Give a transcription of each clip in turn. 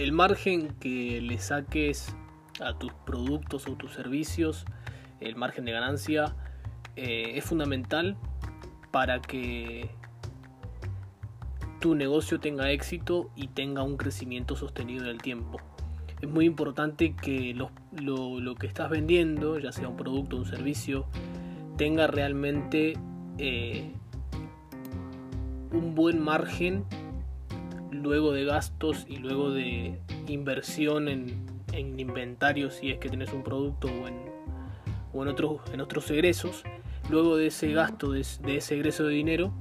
el margen que le saques a tus productos o tus servicios, el margen de ganancia, eh, es fundamental para que tu negocio tenga éxito y tenga un crecimiento sostenido en el tiempo. Es muy importante que lo, que estás vendiendo, ya sea un producto o un servicio, tenga realmente eh, un buen margen luego de gastos y luego de inversión en, inventario si es que tenés un producto o en, o en, otros, en otros egresos, luego de ese gasto, de, ese egreso de dinero,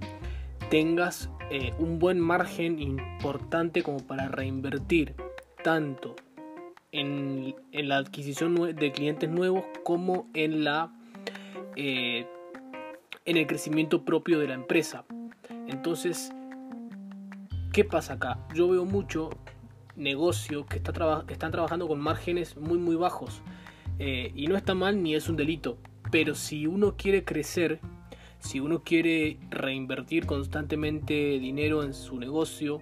tengas eh, un buen margen importante como para reinvertir tanto en, la adquisición de clientes nuevos como en la eh, en el crecimiento propio de la empresa. Entonces, ¿qué pasa acá? Yo veo mucho negocio que, está están trabajando con márgenes muy muy bajos. Eh, y no está mal ni es un delito. Pero si uno quiere crecer, si uno quiere reinvertir constantemente dinero en su negocio,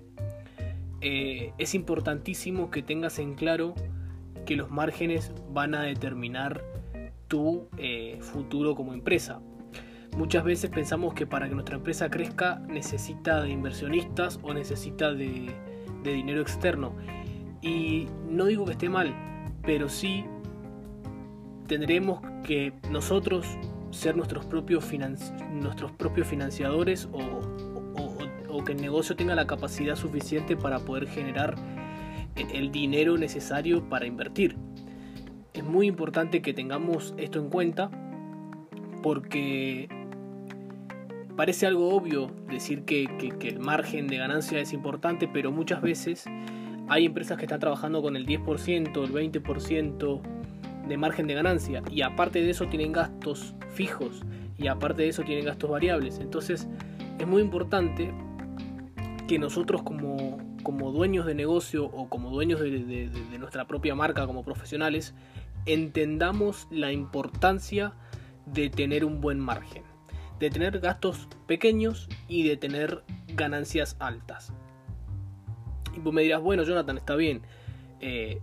eh, es importantísimo que tengas en claro que los márgenes van a determinar tu eh, futuro como empresa. Muchas veces pensamos que para que nuestra empresa crezca necesita de inversionistas o necesita de, dinero externo. Y no digo que esté mal, pero sí tendremos que nosotros ser nuestros propios, nuestros propios financiadores o, que el negocio tenga la capacidad suficiente para poder generar el dinero necesario para invertir. Es muy importante que tengamos esto en cuenta porque Parece algo obvio decir que, el margen de ganancia es importante, pero muchas veces hay empresas que están trabajando con el 10%, el 20% de margen de ganancia y aparte de eso tienen gastos fijos y aparte de eso tienen gastos variables. Entonces es muy importante que nosotros como, dueños de negocio o como dueños de nuestra propia marca como profesionales entendamos la importancia de tener un buen margen de tener gastos pequeños y de tener ganancias altas. Y vos me dirás, bueno Jonathan, está bien, eh,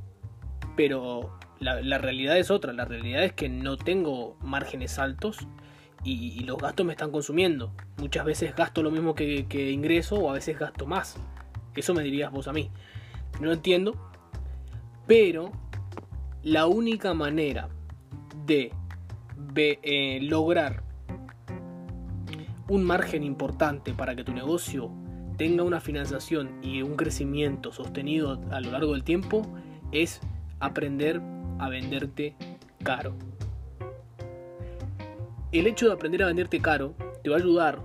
pero la, realidad es otra, la realidad es que no tengo márgenes altos y, los gastos me están consumiendo. Muchas veces gasto lo mismo que, ingreso o a veces gasto más. Eso me dirías vos a mí. No entiendo, pero la única manera de eh, lograr un margen importante para que tu negocio tenga una financiación y un crecimiento sostenido a lo largo del tiempo es aprender a venderte caro. El hecho de aprender a venderte caro te va a ayudar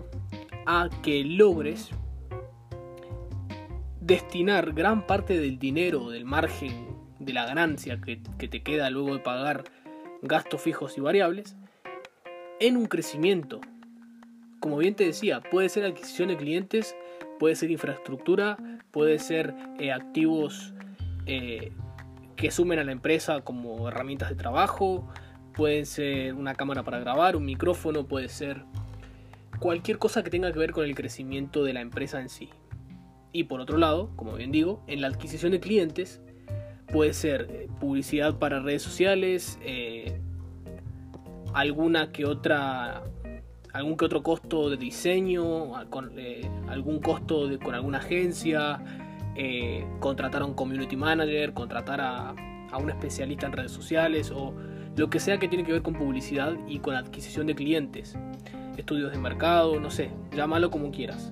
a que logres destinar gran parte del dinero, del margen, de la ganancia que, que te queda luego de pagar gastos fijos y variables, en un crecimiento como bien te decía, puede ser adquisición de clientes, puede ser infraestructura, puede ser eh, activos eh, que sumen a la empresa como herramientas de trabajo, puede ser una cámara para grabar, un micrófono, puede ser cualquier cosa que tenga que ver con el crecimiento de la empresa en sí. Y por otro lado, como bien digo, en la adquisición de clientes puede ser eh, publicidad para redes sociales, alguna que otra algún que otro costo de diseño, eh, algún costo de, con alguna agencia, eh, contratar a un community manager, contratar a, a, un especialista en redes sociales o lo que sea que tiene que ver con publicidad y con adquisición de clientes, estudios de mercado, no sé, llámalo como quieras.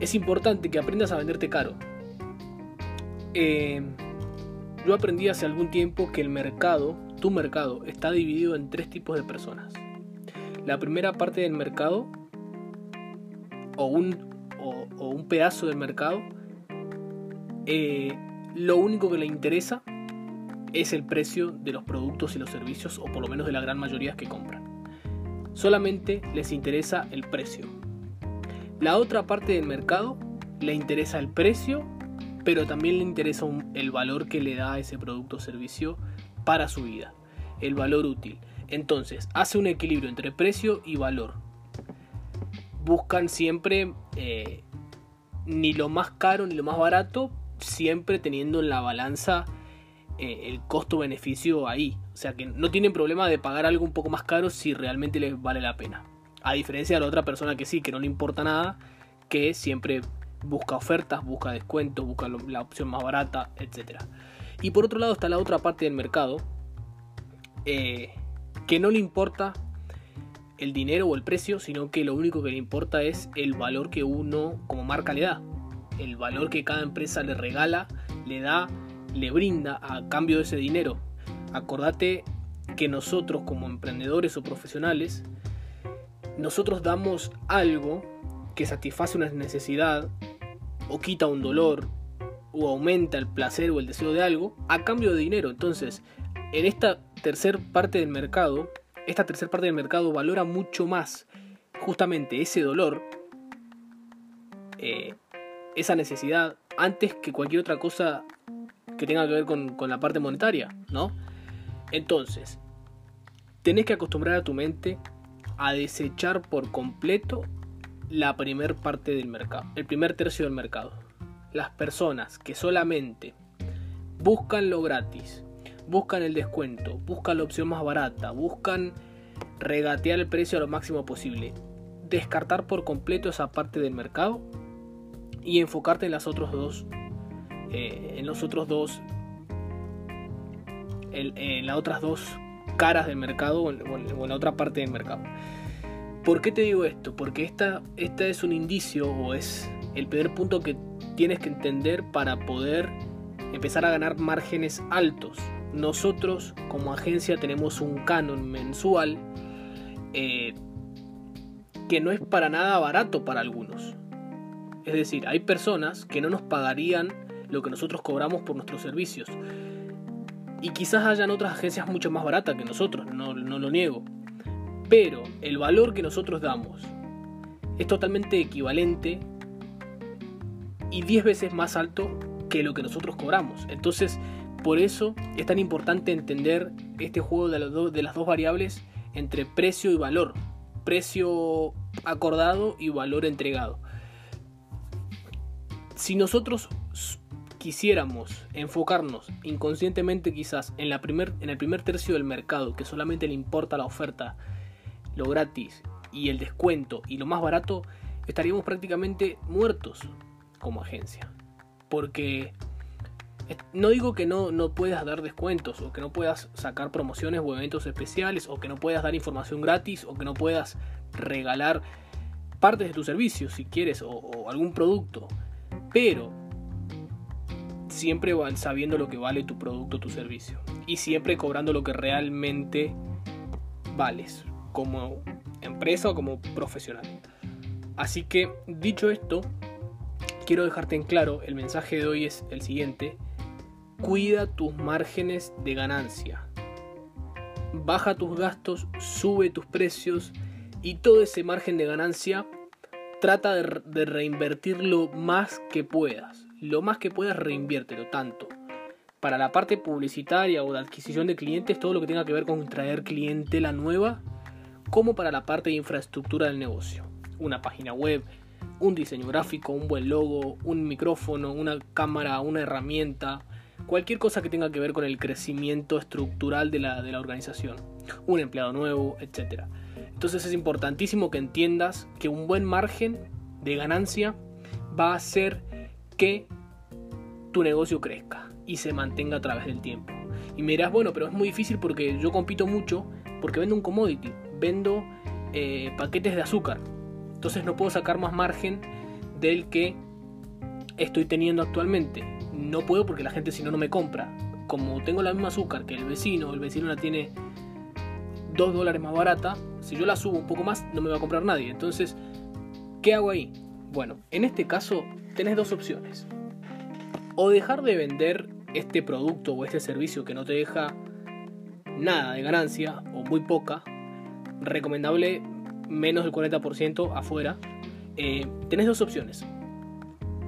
Es importante que aprendas a venderte caro. Eh, yo aprendí hace algún tiempo que el mercado, tu mercado, está dividido en tres tipos de personas la primera parte del mercado o un, o, un pedazo del mercado, eh, lo único que le interesa es el precio de los productos y los servicios, o por lo menos de la gran mayoría que compran. Solamente les interesa el precio. La otra parte del mercado le interesa el precio, pero también le interesa el valor que le da ese producto o servicio para su vida, el valor útil. Entonces, hace un equilibrio entre precio y valor. Buscan siempre eh, ni lo más caro ni lo más barato, siempre teniendo en la balanza eh, el costo-beneficio ahí. O sea que no tienen problema de pagar algo un poco más caro si realmente les vale la pena. A diferencia de la otra persona que sí, que no le importa nada, que siempre busca ofertas, busca descuentos, busca la opción más barata, etc. Y por otro lado está la otra parte del mercado, eh, que no le importa el dinero o el precio, sino que lo único que le importa es el valor que uno como marca le da. El valor que cada empresa le regala, le da, le brinda a cambio de ese dinero. Acordate que nosotros como emprendedores o profesionales, nosotros damos algo que satisface una necesidad o quita un dolor o aumenta el placer o el deseo de algo a cambio de dinero. Entonces, en esta tercera parte del mercado, esta tercera parte del mercado valora mucho más justamente ese dolor, eh, esa necesidad, antes que cualquier otra cosa que tenga que ver con, con la parte monetaria, ¿no? Entonces, tenés que acostumbrar a tu mente a desechar por completo la primer parte del mercado, el primer tercio del mercado. Las personas que solamente buscan lo gratis, buscan el descuento, buscan la opción más barata, buscan regatear el precio a lo máximo posible, descartar por completo esa parte del mercado y enfocarte en las otros dos, eh, en los otros dos, en, las otras dos caras del mercado o en, la otra parte del mercado. ¿Por qué te digo esto? Porque esta, esta es un indicio o es el primer punto que tienes que entender para poder empezar a ganar márgenes altos nosotros como agencia tenemos un canon mensual eh, que no es para nada barato para algunos. Es decir, hay personas que no nos pagarían lo que nosotros cobramos por nuestros servicios. Y quizás hayan otras agencias mucho más baratas que nosotros, no, lo niego. Pero el valor que nosotros damos es totalmente equivalente y 10 veces más alto que lo que nosotros cobramos. Entonces, por eso es tan importante entender este juego de, las dos variables entre precio y valor. Precio acordado y valor entregado. Si nosotros quisiéramos enfocarnos inconscientemente quizás en el primer tercio del mercado, que solamente le importa la oferta, lo gratis y el descuento y lo más barato, estaríamos prácticamente muertos como agencia. Porque no digo que no, no puedas dar descuentos o que no puedas sacar promociones o eventos especiales o que no puedas dar información gratis o que no puedas regalar partes de tu servicio si quieres o, algún producto. Pero siempre sabiendo lo que vale tu producto o tu servicio. Y siempre cobrando lo que realmente vales como empresa o como profesional. Así que dicho esto, quiero dejarte en claro, el mensaje de hoy es el siguiente Cuida tus márgenes de ganancia. Baja tus gastos, sube tus precios y todo ese margen de ganancia trata de, reinvertirlo más que puedas. Lo más que puedas reinviértelo tanto. Para la parte publicitaria o de adquisición de clientes, todo lo que tenga que ver con traer clientela nueva, como para la parte de infraestructura del negocio. Una página web, un diseño gráfico, un buen logo, un micrófono, una cámara, una herramienta, cualquier cosa que tenga que ver con el crecimiento estructural de la, de la organización, un empleado nuevo, etc. Entonces es importantísimo que entiendas que un buen margen de ganancia va a hacer que tu negocio crezca y se mantenga a través del tiempo. Y me dirás, bueno, pero es muy difícil porque yo compito mucho porque vendo un commodity, vendo eh, paquetes de azúcar. Entonces no puedo sacar más margen del que estoy teniendo actualmente no puedo porque la gente si no no me compra. Como tengo la misma azúcar que el vecino, el vecino la tiene 2 dólares más barata, si yo la subo un poco más no me va a comprar nadie. Entonces, ¿qué hago ahí? Bueno, en este caso tenés dos opciones. O dejar de vender este producto o este servicio que no te deja nada de ganancia o muy poca, recomendable menos del 40% afuera, eh, tenés dos opciones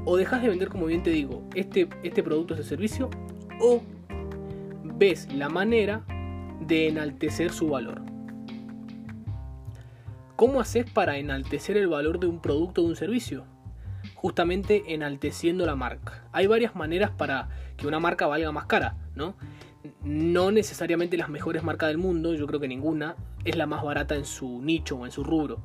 o dejas de vender, como bien te digo, este, este producto, este servicio, o ves la manera de enaltecer su valor. ¿Cómo haces para enaltecer el valor de un producto o de un servicio? justamente enalteciendo la marca. Hay varias maneras para que una marca valga más cara, ¿no? No necesariamente las mejores marcas del mundo, yo creo que ninguna es la más barata en su nicho o en su rubro.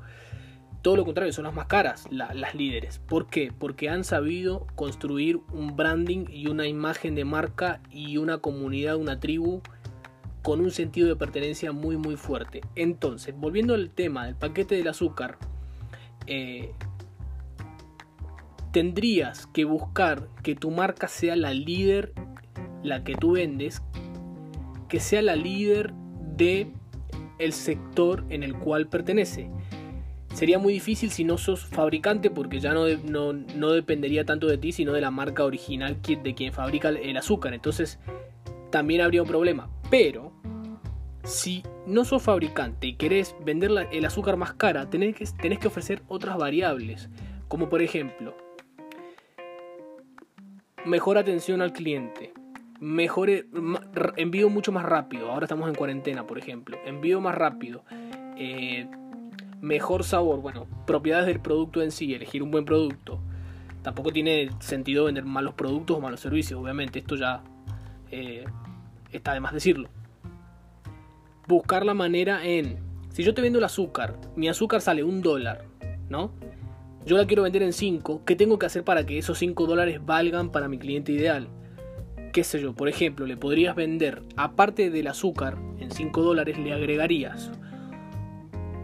Todo lo contrario, son las más caras las líderes. ¿Por qué? Porque han sabido construir un branding y una imagen de marca y una comunidad, una tribu con un sentido de pertenencia muy muy fuerte. Entonces, volviendo al tema del paquete del azúcar, eh, tendrías que buscar que tu marca sea la líder, la que tú vendes, que sea la líder de el sector en el cual pertenece. Sería muy difícil si no sos fabricante porque ya no, no, dependería tanto de ti sino de la marca original de quien fabrica el azúcar. Entonces también habría un problema. Pero si no sos fabricante y querés vender el azúcar más cara, tenés que, tenés que ofrecer otras variables. Como por ejemplo, mejor atención al cliente, mejor envío mucho más rápido. Ahora estamos en cuarentena, por ejemplo. Envío más rápido. Eh, mejor sabor. Bueno, propiedades del producto en sí, elegir un buen producto. Tampoco tiene sentido vender malos productos o malos servicios. Obviamente, esto ya eh, está de más decirlo. Buscar la manera en. Si yo te vendo el azúcar, mi azúcar sale un dólar, ¿no? yo la quiero vender en 5, ¿qué tengo que hacer para que esos 5 dólares valgan para mi cliente ideal? Qué sé yo, por ejemplo, le podrías vender, aparte del azúcar, en 5 dólares le agregarías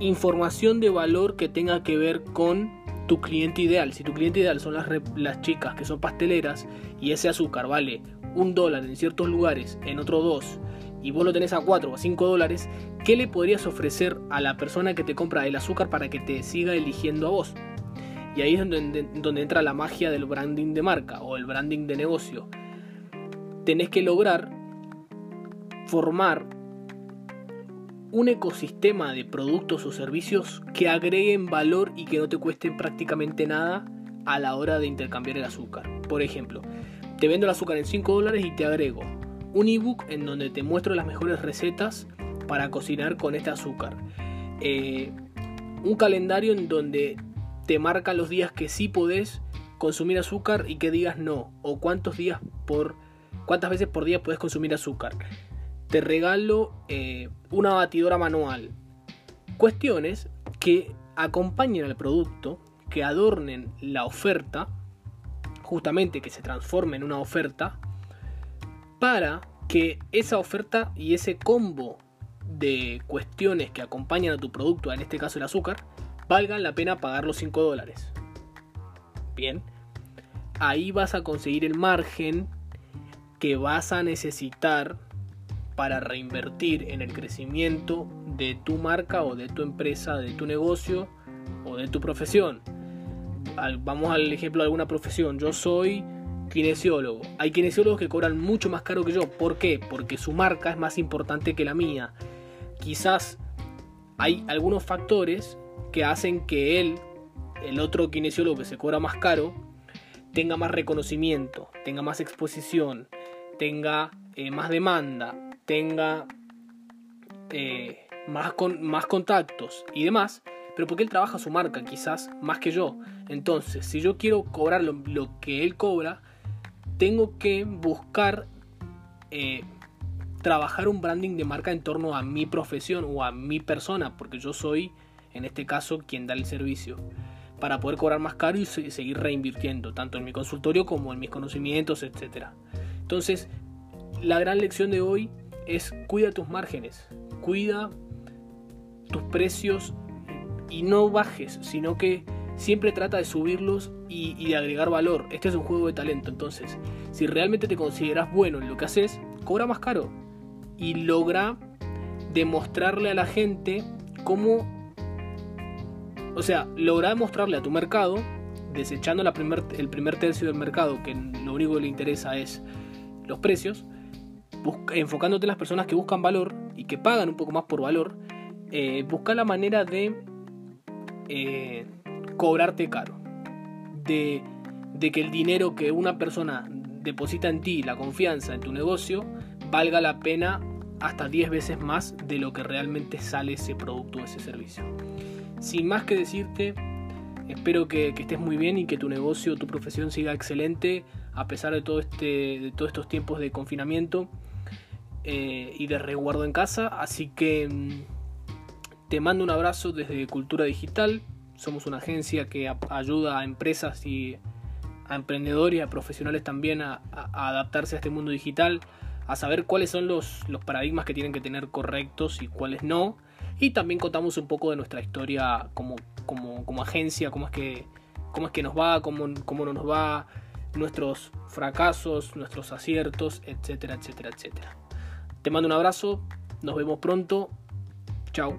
información de valor que tenga que ver con tu cliente ideal. Si tu cliente ideal son las, las chicas que son pasteleras y ese azúcar vale un dólar en ciertos lugares, en otro dos, y vos lo tenés a 4 o a 5 dólares, ¿qué le podrías ofrecer a la persona que te compra el azúcar para que te siga eligiendo a vos? Y ahí es donde, donde entra la magia del branding de marca o el branding de negocio. Tenés que lograr formar un ecosistema de productos o servicios que agreguen valor y que no te cuesten prácticamente nada a la hora de intercambiar el azúcar. Por ejemplo, te vendo el azúcar en 5 dólares y te agrego un ebook en donde te muestro las mejores recetas para cocinar con este azúcar. Eh, un calendario en donde te marca los días que sí podés consumir azúcar y que digas no, o cuántos días por, cuántas veces por día puedes consumir azúcar. Te regalo eh, una batidora manual. Cuestiones que acompañen al producto, que adornen la oferta, justamente que se transforme en una oferta, para que esa oferta y ese combo de cuestiones que acompañan a tu producto, en este caso el azúcar, valgan la pena pagar los 5 dólares. Bien, ahí vas a conseguir el margen que vas a necesitar para reinvertir en el crecimiento de tu marca o de tu empresa, de tu negocio o de tu profesión. Vamos al ejemplo de alguna profesión. Yo soy kinesiólogo. Hay kinesiólogos que cobran mucho más caro que yo. ¿Por qué? Porque su marca es más importante que la mía. Quizás hay algunos factores que hacen que él, el otro kinesiólogo que se cobra más caro, tenga más reconocimiento, tenga más exposición, tenga eh, más demanda, tenga eh, más, con, más contactos y demás, pero porque él trabaja su marca quizás más que yo. Entonces, si yo quiero cobrar lo, que él cobra, tengo que buscar eh, trabajar un branding de marca en torno a mi profesión o a mi persona, porque yo soy en este caso quien da el servicio, para poder cobrar más caro y seguir reinvirtiendo, tanto en mi consultorio como en mis conocimientos, etc. Entonces, la gran lección de hoy es cuida tus márgenes, cuida tus precios y no bajes, sino que siempre trata de subirlos y, de agregar valor. Este es un juego de talento, entonces, si realmente te consideras bueno en lo que haces, cobra más caro y logra demostrarle a la gente cómo o sea, lograr mostrarle a tu mercado, desechando la primer, el primer tercio del mercado, que lo único que le interesa es los precios, enfocándote en las personas que buscan valor y que pagan un poco más por valor, eh, busca la manera de eh, cobrarte caro. De, que el dinero que una persona deposita en ti, la confianza en tu negocio, valga la pena hasta 10 veces más de lo que realmente sale ese producto o ese servicio sin más que decirte, Espero que, estés muy bien y que tu negocio, tu profesión siga excelente a pesar de, todo este, de todos estos tiempos de confinamiento eh, y de resguardo en casa. Así que mm, te mando un abrazo desde Cultura Digital. Somos una agencia que ayuda a empresas y a emprendedores y a profesionales también a, adaptarse a este mundo digital, a saber cuáles son los, paradigmas que tienen que tener correctos y cuáles no. Y también contamos un poco de nuestra historia como, agencia, cómo es, que, cómo es que nos va, cómo, cómo no nos va, nuestros fracasos, nuestros aciertos, etcétera, etcétera, etcétera. Te mando un abrazo, nos vemos pronto, chao.